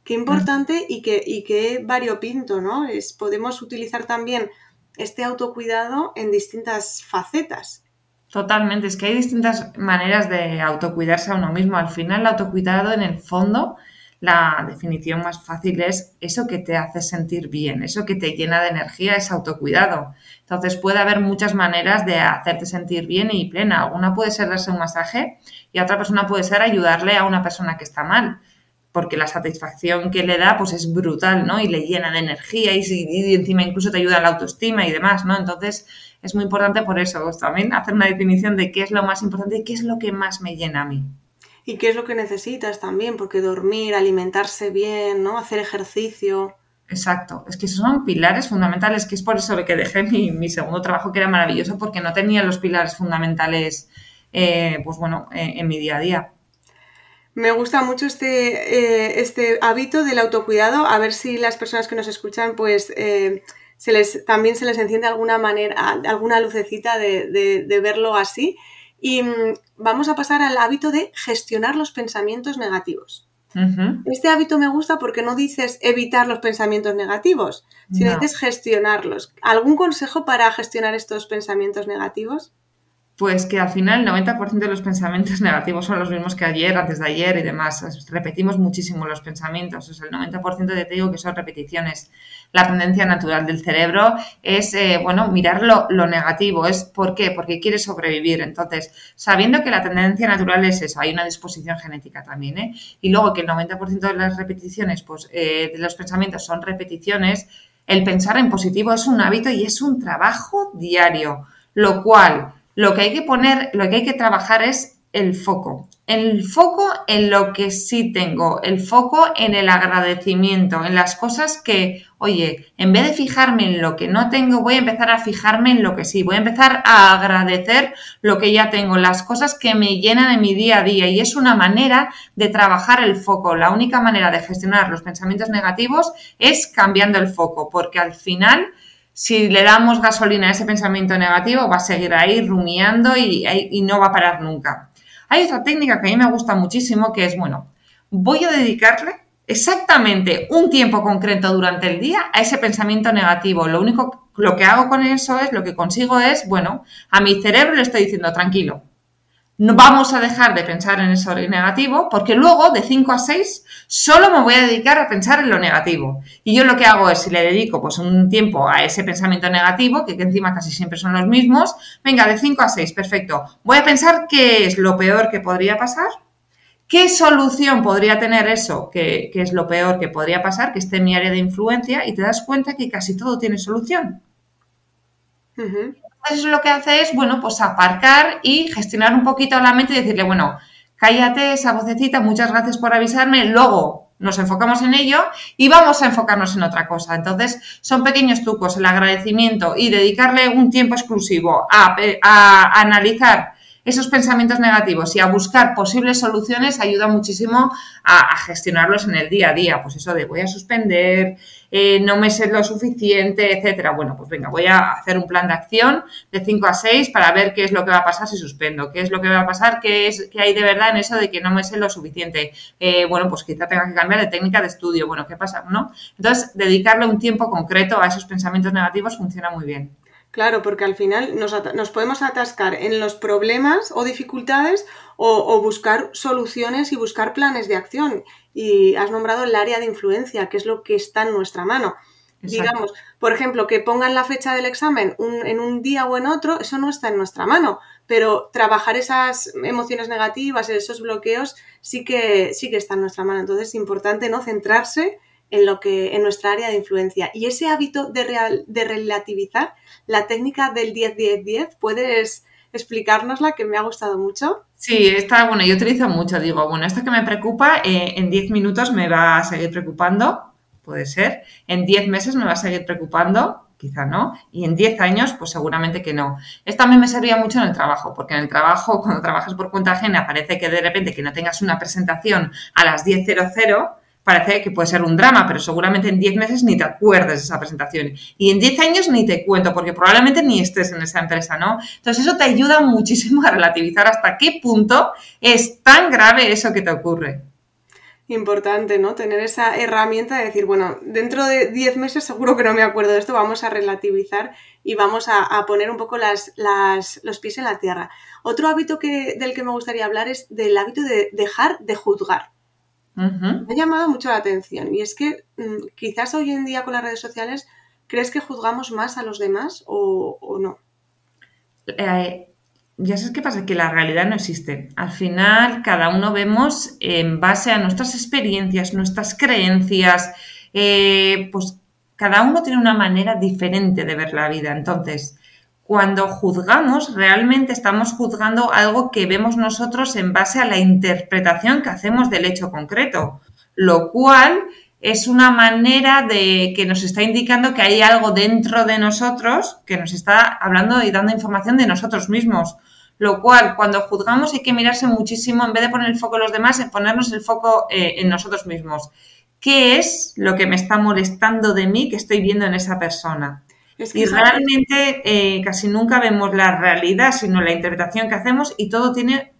Qué importante y qué, y qué variopinto, ¿no? Es, podemos utilizar también este autocuidado en distintas facetas. Totalmente, es que hay distintas maneras de autocuidarse a uno mismo. Al final, el autocuidado, en el fondo, la definición más fácil es eso que te hace sentir bien, eso que te llena de energía es autocuidado. Entonces puede haber muchas maneras de hacerte sentir bien y plena. Una puede ser darse un masaje y otra persona puede ser ayudarle a una persona que está mal, porque la satisfacción que le da pues es brutal, ¿no? Y le llena de energía y, encima incluso te ayuda a la autoestima y demás, ¿no? Entonces es muy importante por eso también hacer una definición de qué es lo más importante y qué es lo que más me llena a mí y qué es lo que necesitas también, porque dormir, alimentarse bien, ¿no? Hacer ejercicio. Exacto, es que esos son pilares fundamentales, que es por eso que dejé mi, segundo trabajo, que era maravilloso, porque no tenía los pilares fundamentales, eh, pues bueno, eh, en mi día a día. Me gusta mucho este, eh, este hábito del autocuidado, a ver si las personas que nos escuchan, pues se les, también se les enciende alguna manera, alguna lucecita de, de verlo así. Y mm, vamos a pasar al hábito de gestionar los pensamientos negativos. Este hábito me gusta porque no dices evitar los pensamientos negativos, sino dices gestionarlos. ¿Algún consejo para gestionar estos pensamientos negativos? Pues que al final el 90% de los pensamientos [LAUGHS] negativos son los mismos que ayer, antes de ayer y demás. Repetimos muchísimo los pensamientos. O sea, el 90% de te digo que son repeticiones. La tendencia natural del cerebro es, eh, bueno, mirar lo, negativo. ¿Es por qué? Porque quiere sobrevivir. Entonces, sabiendo que la tendencia natural es eso, hay una disposición genética también, ¿eh? Y luego que el 90% de las repeticiones, pues, eh, de los pensamientos son repeticiones, el pensar en positivo es un hábito y es un trabajo diario. Lo cual lo que hay que poner, lo que hay que trabajar es el foco. El foco en lo que sí tengo, el foco en el agradecimiento, en las cosas que, oye, en vez de fijarme en lo que no tengo, voy a empezar a fijarme en lo que sí, voy a empezar a agradecer lo que ya tengo, las cosas que me llenan en mi día a día y es una manera de trabajar el foco. La única manera de gestionar los pensamientos negativos es cambiando el foco, porque al final si le damos gasolina a ese pensamiento negativo, va a seguir ahí rumiando y, no va a parar nunca. Hay otra técnica que a mí me gusta muchísimo, que es, bueno, voy a dedicarle exactamente un tiempo concreto durante el día a ese pensamiento negativo. Lo único, lo que hago con eso es, lo que consigo es, bueno, a mi cerebro le estoy diciendo, tranquilo, no vamos a dejar de pensar en eso negativo porque luego de 5 a 6 solo me voy a dedicar a pensar en lo negativo. Y yo lo que hago es, si le dedico pues un tiempo a ese pensamiento negativo, que, encima casi siempre son los mismos, venga, de 5 a 6, perfecto. Voy a pensar qué es lo peor que podría pasar, qué solución podría tener eso, que, es lo peor que podría pasar, que esté en mi área de influencia, y te das cuenta que casi todo tiene solución. Entonces lo que hace es, bueno, pues aparcar y gestionar un poquito la mente y decirle, bueno, cállate esa vocecita, muchas gracias por avisarme, luego nos enfocamos en ello y vamos a enfocarnos en otra cosa. Entonces, son pequeños trucos, el agradecimiento y dedicarle un tiempo exclusivo a, a analizar esos pensamientos negativos y a buscar posibles soluciones ayuda muchísimo a, gestionarlos en el día a día. Pues eso de voy a suspender, eh, no me sé lo suficiente, etcétera. Bueno, pues venga, voy a hacer un plan de acción de 5 a 6 para ver qué es lo que va a pasar si suspendo, qué es lo que va a pasar, qué, es, qué hay de verdad en eso de que no me sé lo suficiente. Eh, bueno, pues quizá tenga que cambiar de técnica de estudio. Bueno, ¿qué pasa? ¿No? Entonces, dedicarle un tiempo concreto a esos pensamientos negativos funciona muy bien. Claro, porque al final nos, podemos atascar en los problemas o dificultades o, buscar soluciones y buscar planes de acción. Y has nombrado el área de influencia, que es lo que está en nuestra mano. Digamos, por ejemplo, que pongan la fecha del examen en un día o en otro, eso no está en nuestra mano. Pero trabajar esas emociones negativas, esos bloqueos, sí que, sí que está en nuestra mano. Entonces es importante no centrarse en lo que en nuestra área de influencia. Y ese hábito de, real, de relativizar la técnica del 10-10-10, ¿puedes explicárnosla que me ha gustado mucho? Sí, está bueno, yo utilizo mucho, digo, bueno, esto que me preocupa, eh, en 10 minutos me va a seguir preocupando, puede ser, en 10 meses me va a seguir preocupando, quizá no, y en 10 años, pues seguramente que no. Esto también me servía mucho en el trabajo, porque en el trabajo, [LAUGHS] cuando trabajas por cuenta ajena, parece que de repente que no tengas una presentación a las 10.00, parece que puede ser un drama, pero seguramente en 10 meses ni te acuerdes de esa presentación. Y en 10 años ni te cuento, porque probablemente ni estés en esa empresa, ¿no? Entonces eso te ayuda [LAUGHS] muchísimo a relativizar hasta qué punto es tan grave eso que te ocurre. Importante, ¿no? Tener esa herramienta de decir, bueno, dentro de 10 meses seguro que no me acuerdo de esto, vamos a relativizar y vamos a, poner un poco los pies en la tierra. Otro hábito que, del que me gustaría hablar es del hábito de dejar de juzgar. Me ha llamado mucho la atención y es que mm, quizás hoy en día con las redes sociales, ¿crees que juzgamos más a los demás o, no? Eh, ya sabes qué pasa, que la realidad no existe. Al final, cada uno vemos en base a nuestras experiencias, nuestras creencias, eh, pues cada uno tiene una manera diferente de ver la vida. Entonces, cuando juzgamos, realmente estamos juzgando algo que vemos nosotros en base a la interpretación que hacemos del hecho concreto, lo cual es una manera de que nos está indicando que hay algo dentro de nosotros que nos está hablando y dando información de nosotros mismos. Lo cual, cuando juzgamos hay que mirarse muchísimo, en vez de poner el foco en los demás, en ponernos el foco eh, en nosotros mismos. ¿Qué es lo que me está molestando de mí que estoy viendo en esa persona? Y realmente eh, casi nunca vemos la realidad, sino la interpretación que hacemos y todo tiene,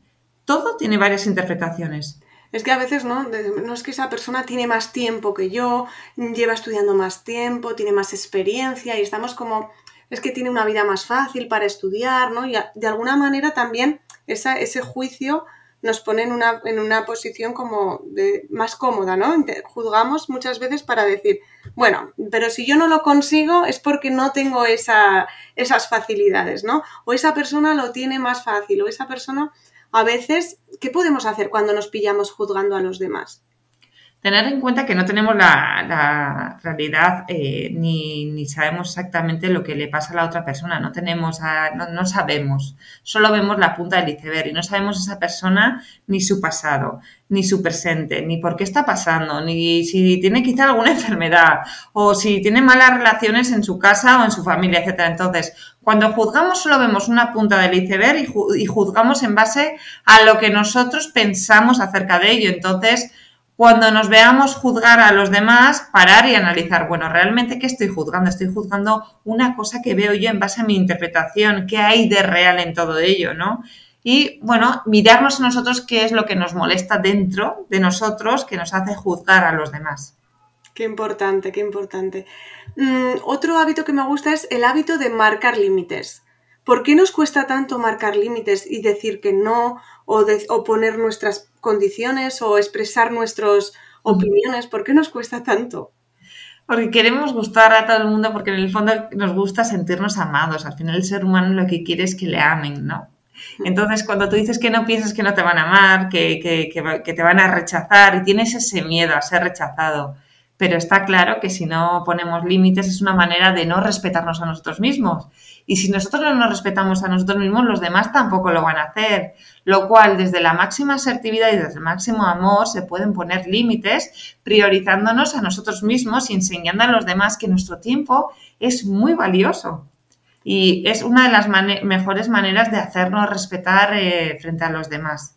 todo tiene varias interpretaciones. Es que a veces no, no es que esa persona tiene más tiempo que yo, lleva estudiando más tiempo, tiene más experiencia y estamos como, es que tiene una vida más fácil para estudiar, ¿no? Y de alguna manera también esa, ese juicio nos pone en una, en una posición como de, más cómoda, ¿no? Juzgamos muchas veces para decir, bueno, pero si yo no lo consigo es porque no tengo esa, esas facilidades, ¿no? O esa persona lo tiene más fácil, o esa persona, a veces, ¿qué podemos hacer cuando nos pillamos juzgando a los demás? Tener en cuenta que no tenemos la, realidad eh, ni, sabemos exactamente lo que le pasa a la otra persona, no tenemos, no, sabemos, solo vemos la punta del iceberg y no sabemos esa persona ni su pasado, ni su presente, ni por qué está pasando, ni si tiene quizá alguna enfermedad o si tiene malas relaciones en su casa o en su familia, etc. Entonces, cuando juzgamos solo vemos una punta del iceberg y juzgamos en base a lo que nosotros pensamos acerca de ello. Entonces, cuando nos veamos juzgar a los demás, parar y analizar, bueno, ¿realmente qué estoy juzgando? Estoy juzgando una cosa que veo yo en base a mi interpretación, qué hay de real en todo ello, ¿no? Y bueno, mirarnos a nosotros qué es lo que nos molesta dentro de nosotros que nos hace juzgar a los demás. Qué importante, qué importante. Mm, otro hábito que me gusta es el hábito de marcar límites. ¿Por qué nos cuesta tanto marcar límites y decir que no o, o poner nuestras condiciones o expresar nuestras opiniones? ¿Por qué nos cuesta tanto? Porque queremos gustar a todo el mundo, porque en el fondo nos gusta sentirnos amados. Al final el ser humano lo que quiere es que le amen, ¿no? Entonces, cuando tú dices que no piensas que no te van a amar, que, que, te van a rechazar y tienes ese miedo a ser rechazado, Pero está claro que si no ponemos límites es una manera de no respetarnos a nosotros mismos. Y si nosotros no nos respetamos a nosotros mismos, los demás tampoco lo van a hacer. Lo cual, desde la máxima asertividad y desde el máximo amor, se pueden poner límites, priorizándonos a nosotros mismos y enseñando a los demás que nuestro tiempo es muy valioso. Y es una de las mejores maneras de hacernos respetar eh, frente a los demás.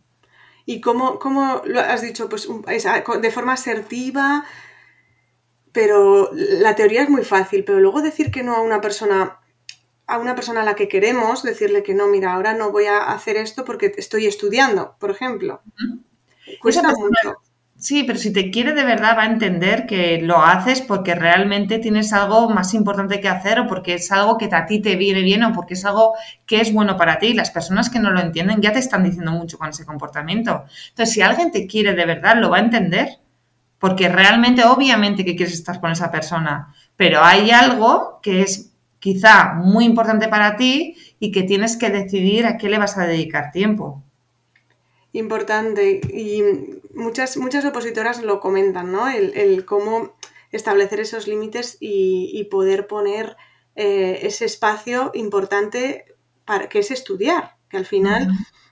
¿Y cómo, cómo, lo has dicho? Pues de forma asertiva, pero la teoría es muy fácil, pero luego decir que no a una persona a una persona a la que queremos, decirle que no, mira, ahora no voy a hacer esto porque estoy estudiando, por ejemplo. Cuesta mucho. Sí, pero si te quiere de verdad va a entender que lo haces porque realmente tienes algo más importante que hacer o porque es algo que a ti te viene bien o porque es algo que es bueno para ti. Las personas que no lo entienden ya te están diciendo mucho con ese comportamiento. Entonces, si alguien te quiere de verdad, lo va a entender porque realmente, obviamente que quieres estar con esa persona, pero hay algo que es quizá muy importante para ti y que tienes que decidir a qué le vas a dedicar tiempo. Importante. Y muchas, muchas opositoras lo comentan, ¿no? El, cómo establecer esos límites y, poder poner eh, ese espacio importante para que es estudiar, que al final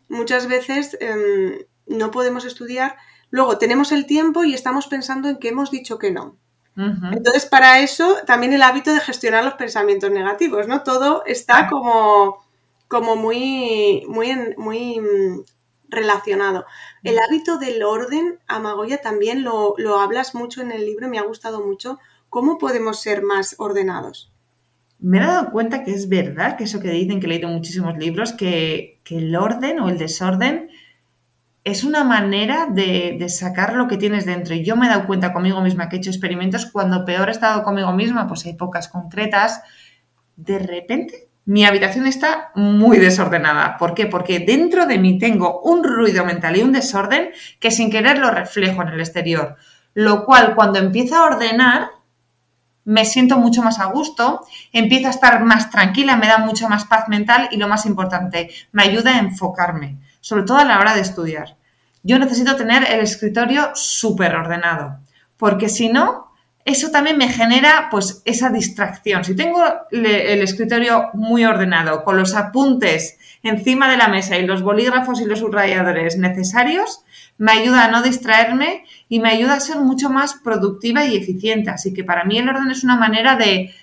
muchas veces em, no podemos estudiar, luego tenemos el tiempo y estamos pensando en que hemos dicho que no. Entonces, para eso también el hábito de gestionar los pensamientos negativos, ¿no? Todo está como, como muy, muy, muy mm, relacionado. El hábito del orden, Amagoya, también lo, hablas mucho en el libro, me ha gustado mucho. ¿Cómo podemos ser más ordenados? Me he dado cuenta que es verdad que eso que dicen, que he leído muchísimos libros, que, que el orden o el desorden es una manera de, sacar lo que tienes dentro. Y yo me he dado cuenta conmigo misma que he hecho experimentos cuando peor he estado conmigo misma, pues hay pocas concretas. De repente mi habitación está muy desordenada. ¿Por qué? Porque dentro de mí tengo un ruido mental y un desorden que sin querer lo reflejo en el exterior. Lo cual cuando empiezo a ordenar me siento mucho más a gusto, empiezo a estar más tranquila, me da mucha más paz mental y lo más importante, me ayuda a enfocarme sobre todo a la hora de estudiar. Yo necesito tener el escritorio súper ordenado, porque si no, eso también me genera pues esa distracción. Si tengo el escritorio muy ordenado, con los apuntes encima de la mesa y los bolígrafos y los subrayadores necesarios, me ayuda a no distraerme y me ayuda a ser mucho más productiva y eficiente. Así que para mí el orden es una manera de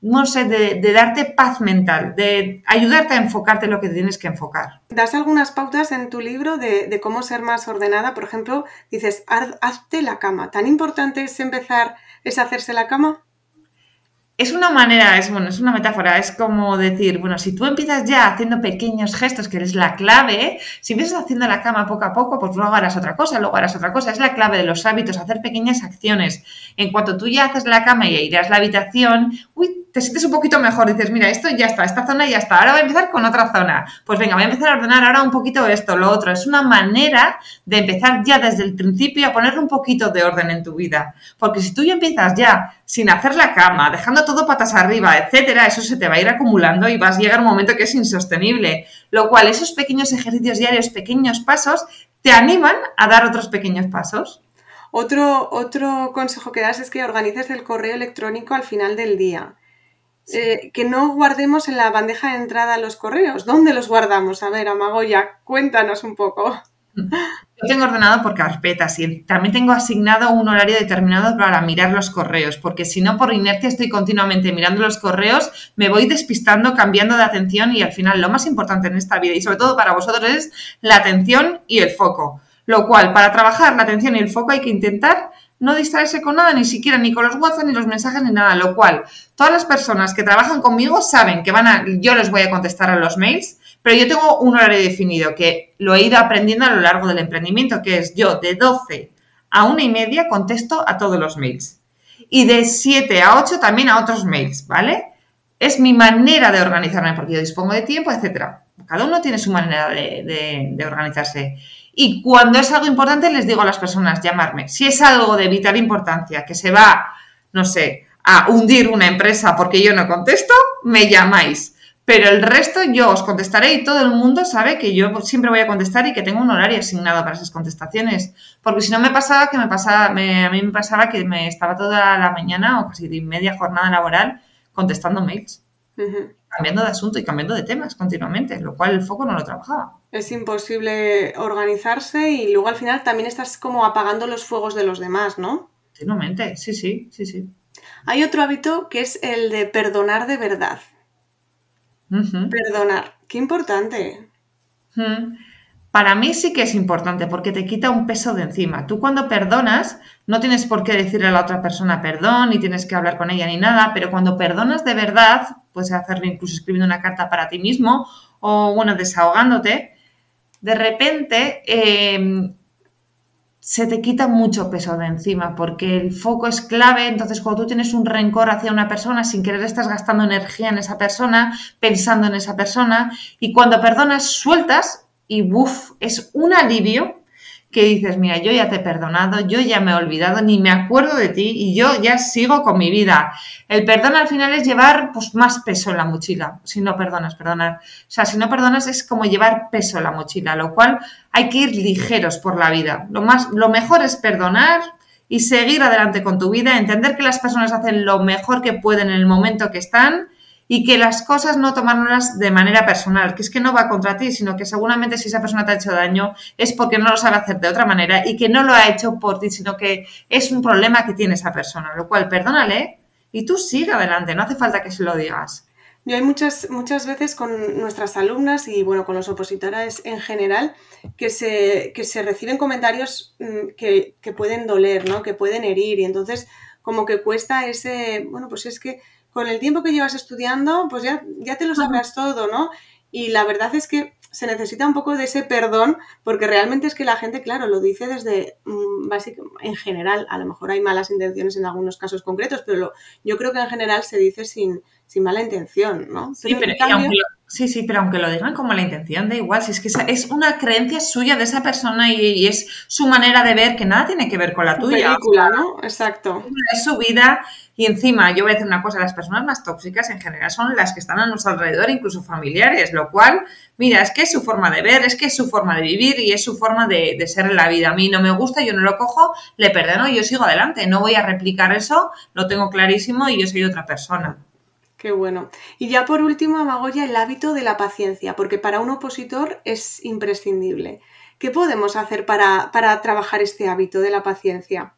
no sé, de, darte paz mental, de ayudarte a enfocarte en lo que tienes que enfocar. Das algunas pautas en tu libro de, cómo ser más ordenada. Por ejemplo, dices, hazte la cama. ¿Tan importante es empezar, es hacerse la cama? Es una manera, es bueno, es una metáfora, es como decir, bueno, si tú empiezas ya haciendo pequeños gestos, que eres la clave, si empiezas haciendo la cama poco a poco, pues luego harás otra cosa, luego harás otra cosa, es la clave de los hábitos, hacer pequeñas acciones. En cuanto tú ya haces la cama y irás a la habitación, uy, te sientes un poquito mejor, dices, mira, esto ya está, esta zona ya está, ahora voy a empezar con otra zona. Pues venga, voy a empezar a ordenar ahora un poquito esto, lo otro. Es una manera de empezar ya desde el principio a poner un poquito de orden en tu vida. Porque si tú ya empiezas ya sin hacer la cama, dejando todo patas arriba, etcétera, eso se te va a ir acumulando y vas a llegar a un momento que es insostenible. Lo cual, esos pequeños ejercicios diarios, pequeños pasos, te animan a dar otros pequeños pasos. Otro, otro consejo que das es que organices el correo electrónico al final del día. Eh, que no guardemos en la bandeja de entrada los correos. ¿Dónde los guardamos? A ver, Amagoya, cuéntanos un poco. Yo tengo ordenado por carpetas y también tengo asignado un horario determinado para mirar los correos, porque si no, por inercia estoy continuamente mirando los correos, me voy despistando, cambiando de atención y al final lo más importante en esta vida y sobre todo para vosotros es la atención y el foco. Lo cual, para trabajar la atención y el foco hay que intentar no distraerse con nada, ni siquiera ni con los WhatsApp, ni los mensajes, ni nada. Lo cual, todas las personas que trabajan conmigo saben que van a, yo les voy a contestar a los mails, pero yo tengo un horario definido que lo he ido aprendiendo a lo largo del emprendimiento, que es yo de 12 a una y media contesto a todos los mails. Y de 7 a 8 también a otros mails, ¿vale? Es mi manera de organizarme porque yo dispongo de tiempo, etcétera. Cada uno tiene su manera de, de organizarse. Y cuando es algo importante, les digo a las personas, llamarme. Si es algo de vital importancia, que se va, no sé, a hundir una empresa porque yo no contesto, me llamáis. Pero el resto yo os contestaré y todo el mundo sabe que yo siempre voy a contestar y que tengo un horario asignado para esas contestaciones. Porque si no me pasaba que me pasaba, a mí me pasaba que me estaba toda la mañana o casi media jornada laboral contestando mails. Cambiando de asunto y cambiando de temas continuamente, lo cual el foco no lo trabajaba. Es imposible organizarse y luego al final también estás como apagando los fuegos de los demás, ¿no? Continuamente, sí, sí, sí, sí. Hay otro hábito que es el de perdonar de verdad. Perdonar, qué importante. Para mí sí que es importante porque te quita un peso de encima. Tú cuando perdonas no tienes por qué decirle a la otra persona perdón, ni tienes que hablar con ella ni nada, pero cuando perdonas de verdad, puedes hacerlo incluso escribiendo una carta para ti mismo o, bueno, desahogándote, de repente em, se te quita mucho peso de encima porque el foco es clave. Entonces, cuando tú tienes un rencor hacia una persona, sin querer estás gastando energía en esa persona, pensando en esa persona, y cuando perdonas, sueltas y ¡buf! Es un alivio que dices, mira, yo ya te he perdonado, yo ya me he olvidado, ni me acuerdo de ti y yo ya sigo con mi vida. El perdón al final es llevar pues, más peso en la mochila, si no perdonas, perdonar. O sea, si no perdonas es como llevar peso en la mochila, lo cual hay que ir ligeros por la vida. Lo, más, lo mejor es perdonar y seguir adelante con tu vida, entender que las personas hacen lo mejor que pueden en el momento que están y que las cosas no tomárnoslas de manera personal, que es que no va contra ti, sino que seguramente si esa persona te ha hecho daño es porque no lo sabe hacer de otra manera y que no lo ha hecho por ti, sino que es un problema que tiene esa persona, lo cual perdónale y tú sigue adelante, no hace falta que se lo digas. Yo hay muchas, muchas veces con nuestras alumnas y bueno, con los opositores en general, que se, que se reciben comentarios mm, que, que pueden doler, ¿no? Que pueden herir. Y entonces, como que cuesta ese, bueno, pues es que con el tiempo que llevas estudiando, pues ya, ya te lo sabrás todo, ¿no? Y la verdad es que se necesita un poco de ese perdón, porque realmente es que la gente, claro, lo dice desde, mm, básicamente, en general, a lo mejor hay malas intenciones en algunos casos concretos, pero yo creo que en general se dice sin, sin mala intención, ¿no? sí, pero aunque lo, sí, sí, pero aunque lo digan como la intención, da igual, si es que es una creencia suya de esa persona y, es su manera de ver que nada tiene que ver con la tuya. Película, ¿no? Exacto. Es su vida y encima, yo voy a decir una cosa, las personas más tóxicas en general son las que están a nuestro alrededor, incluso familiares, lo cual, mira, es que es su forma de ver, es que es su forma de vivir y es su forma de, ser en la vida. A mí no me gusta, yo no lo cojo, le perdono y yo sigo adelante. No voy a replicar eso, lo tengo clarísimo y yo soy otra persona. Qué bueno. Y ya por último, Amagoya, el hábito de la paciencia, porque para un opositor es imprescindible. ¿Qué podemos hacer para, para trabajar este hábito de la paciencia?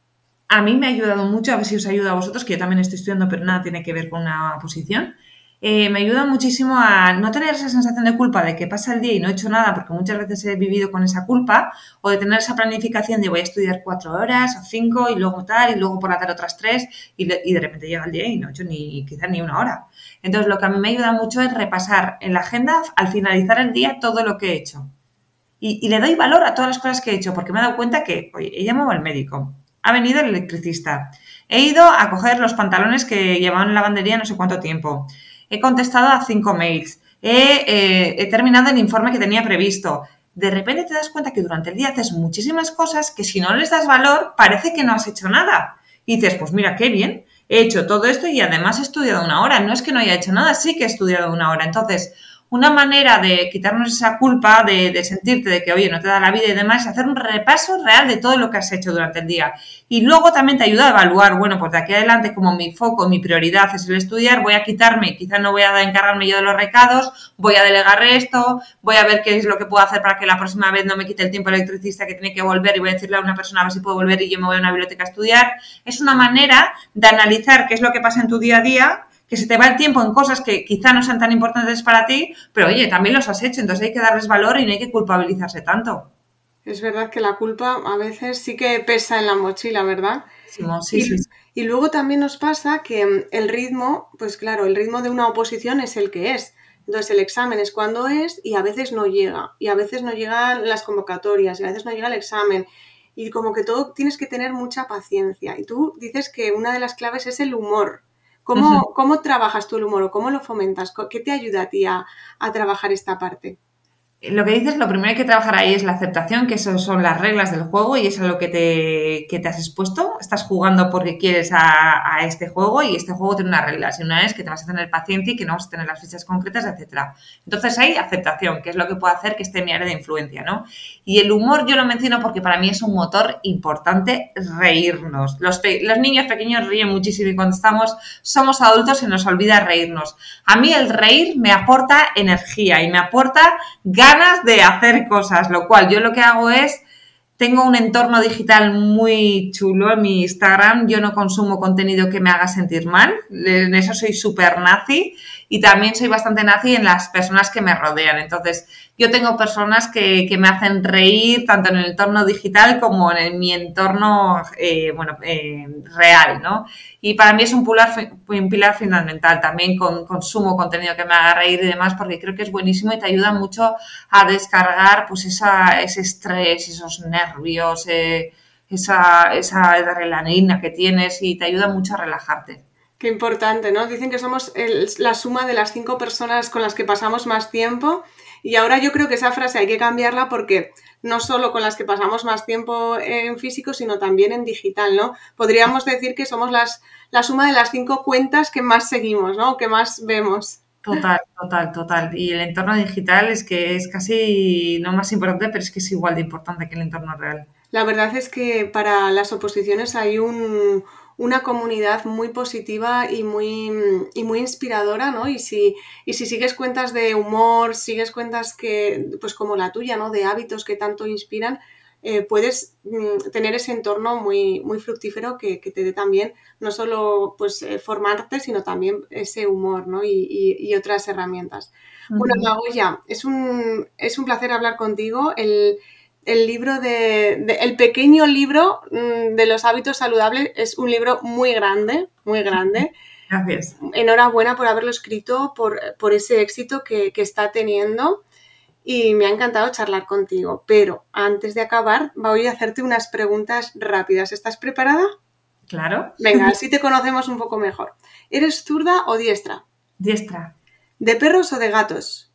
a mí me ha ayudado mucho, a ver si os ayuda a vosotros, que yo también estoy estudiando, pero nada tiene que ver con una posición. Eh, me ayuda muchísimo a no tener esa sensación de culpa de que pasa el día y no he hecho nada, porque muchas veces he vivido con esa culpa, o de tener esa planificación de voy a estudiar cuatro horas o cinco y luego tal, y luego por la otras tres, y, de repente llega el día y no he hecho ni quizás ni una hora. Entonces, lo que a mí me ayuda mucho es repasar en la agenda, al finalizar el día, todo lo que he hecho. Y, y le doy valor a todas las cosas que he hecho, porque me he dado cuenta que, oye, he llamado al médico, ha venido el electricista. He ido a coger los pantalones que llevaban en la lavandería no sé cuánto tiempo. He contestado a cinco mails. Eh, he, terminado el informe que tenía previsto. De repente te das cuenta que durante el día haces muchísimas cosas que si no les das valor parece que no has hecho nada. Y dices, pues mira, qué bien, he hecho todo esto y además he estudiado una hora. No es que no haya hecho nada, sí que he estudiado una hora. Entonces, una manera de quitarnos esa culpa, de, sentirte de que, oye, no te da la vida y demás, es hacer un repaso real de todo lo que has hecho durante el día. Y luego también te ayuda a evaluar, bueno, pues de aquí adelante, como mi foco, mi prioridad es el estudiar, voy a quitarme, quizás no voy a encargarme yo de los recados, voy a delegar esto, voy a ver qué es lo que puedo hacer para que la próxima vez no me quite el tiempo electricista que tiene que volver y voy a decirle a una persona a ver si puedo volver y yo me voy a una biblioteca a estudiar. Es una manera de analizar qué es lo que pasa en tu día a día que se te va el tiempo en cosas que quizá no sean tan importantes para ti, pero oye, también los has hecho, entonces hay que darles valor y no hay que culpabilizarse tanto. Es verdad que la culpa a veces sí que pesa en la mochila, ¿verdad? Sí, sí, sí. Y luego también nos pasa que el ritmo, pues claro, el ritmo de una oposición es el que es. Entonces el examen es cuando es y a veces no llega. Y a veces no llegan las convocatorias y a veces no llega el examen. Y como que todo tienes que tener mucha paciencia. Y tú dices que una de las claves es el humor. ¿Cómo, trabajas tú el humor o cómo lo fomentas? ¿Qué te ayuda a ti a, trabajar esta parte? Lo que dices, lo primero que hay que trabajar ahí es la aceptación, que eso son las reglas del juego y es a lo que te, que te has expuesto. Estás jugando porque quieres a, a, este juego y este juego tiene unas reglas. Y una es que te vas a tener paciencia y que no vas a tener las fichas concretas, etcétera. Entonces hay aceptación, que es lo que puede hacer que esté mi área de influencia, ¿no? Y el humor yo lo menciono porque para mí es un motor importante reírnos. Los, los niños pequeños ríen muchísimo y cuando estamos, somos adultos se nos olvida reírnos. A mí el reír me aporta energía y me aporta ganas ganas de hacer cosas, lo cual yo lo que hago es, tengo un entorno digital muy chulo en mi Instagram, yo no consumo contenido que me haga sentir mal, en eso soy súper nazi y también soy bastante nazi en las personas que me rodean. Entonces, yo tengo personas que, me hacen reír tanto en el entorno digital como en mi entorno eh, bueno, eh, real, ¿no? Y para mí es un pilar, un pilar fundamental. También con, consumo contenido que me haga reír y demás porque creo que es buenísimo y te ayuda mucho a descargar pues esa, ese estrés, esos nervios, eh, esa, esa adrenalina que tienes y te ayuda mucho a relajarte. Qué importante, ¿no? Dicen que somos la suma de las cinco personas con las que pasamos más tiempo y ahora yo creo que esa frase hay que cambiarla porque no solo con las que pasamos más tiempo en físico, sino también en digital, ¿no? Podríamos decir que somos las, la suma de las cinco cuentas que más seguimos, ¿no? Que más vemos. Total, total, total. Y el entorno digital es que es casi no más importante, pero es que es igual de importante que el entorno real. La verdad es que para las oposiciones hay un, una comunidad muy positiva y muy, y muy inspiradora, ¿no? Y si, y si sigues cuentas de humor, sigues cuentas que, pues como la tuya, ¿no? De hábitos que tanto inspiran, eh, puedes mm, tener ese entorno muy, muy fructífero que, te dé también no solo pues, eh, formarte, sino también ese humor ¿no? y, otras herramientas. Bueno, Magoya, es un, es un placer hablar contigo. El, el libro de, el pequeño libro mm, de los hábitos saludables es un libro muy grande, muy grande. Gracias. Enhorabuena por haberlo escrito, por, por ese éxito que, que, está teniendo y me ha encantado charlar contigo. Pero antes de acabar, voy a hacerte unas preguntas rápidas. ¿Estás preparada? Claro. Venga, [LAUGHS] así te conocemos un poco mejor. ¿Eres zurda o diestra? Diestra. ¿De perros o de gatos?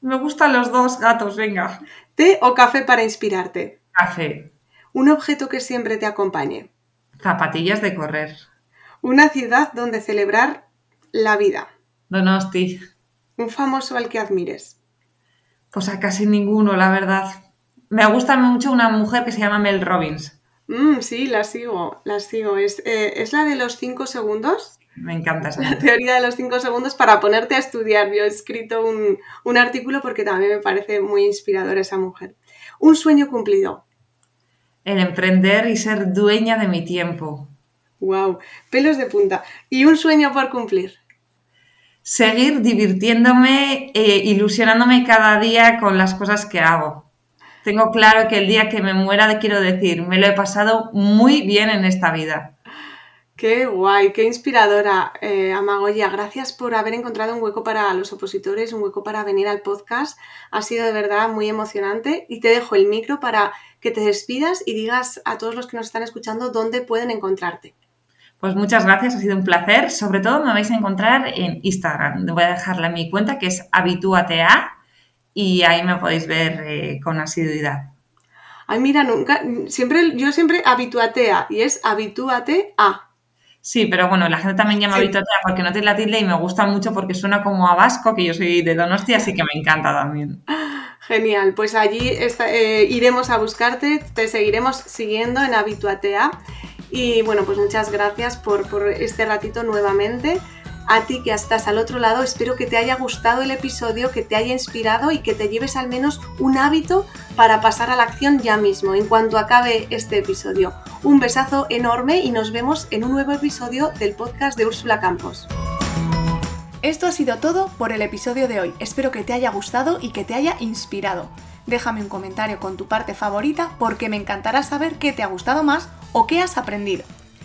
Me gustan los dos gatos, venga. ¿Té o café para inspirarte? Café. Un objeto que siempre te acompañe. Zapatillas de correr. Una ciudad donde celebrar la vida. Donosti. Un famoso al que admires. Pues a casi ninguno, la verdad. Me gusta mucho una mujer que se llama Mel Robbins. Mm, sí, la sigo, la sigo. ¿Es, eh, ¿Es la de los cinco segundos? Me encanta esa. La teoría de los cinco segundos para ponerte a estudiar. Yo he escrito un, artículo porque también me parece muy inspirador esa mujer. Un sueño cumplido. El emprender y ser dueña de mi tiempo. Wow, pelos de punta. ¿Y un sueño por cumplir? Seguir divirtiéndome, e ilusionándome cada día con las cosas que hago. Tengo claro que el día que me muera quiero decir, me lo he pasado muy bien en esta vida. Qué guay, qué inspiradora, eh, Amagoya. Gracias por haber encontrado un hueco para los opositores, un hueco para venir al podcast. Ha sido de verdad muy emocionante y te dejo el micro para que te despidas y digas a todos los que nos están escuchando dónde pueden encontrarte. Pues muchas gracias, ha sido un placer. Sobre todo me vais a encontrar en Instagram. Voy a dejarla en mi cuenta que es habituatea y ahí me podéis ver eh, con asiduidad. Ay, mira, nunca, siempre, yo siempre habituatea y es habituate a. Sí, pero bueno, la gente también llama sí. porque no tiene la tilde y me gusta mucho porque suena como a vasco, que yo soy de Donostia, así que me encanta también. Genial, pues allí eh, iremos a buscarte, te seguiremos siguiendo en Habituatea. Y bueno, pues muchas gracias por, por este ratito nuevamente a ti que estás al otro lado. Espero que te haya gustado el episodio, que te haya inspirado y que te lleves al menos un hábito para pasar a la acción ya mismo, en cuanto acabe este episodio. Un besazo enorme y nos vemos en un nuevo episodio del podcast de Úrsula Campos. Esto ha sido todo por el episodio de hoy. Espero que te haya gustado y que te haya inspirado. Déjame un comentario con tu parte favorita porque me encantará saber qué te ha gustado más o qué has aprendido.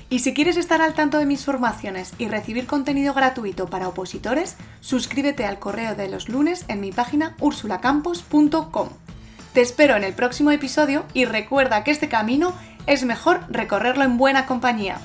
Y si quieres estar al tanto de mis formaciones y recibir contenido gratuito para opositores, suscríbete al correo de los lunes en mi página ursulacampos.com. Te espero en el próximo episodio y recuerda que este camino es mejor recorrerlo en buena compañía.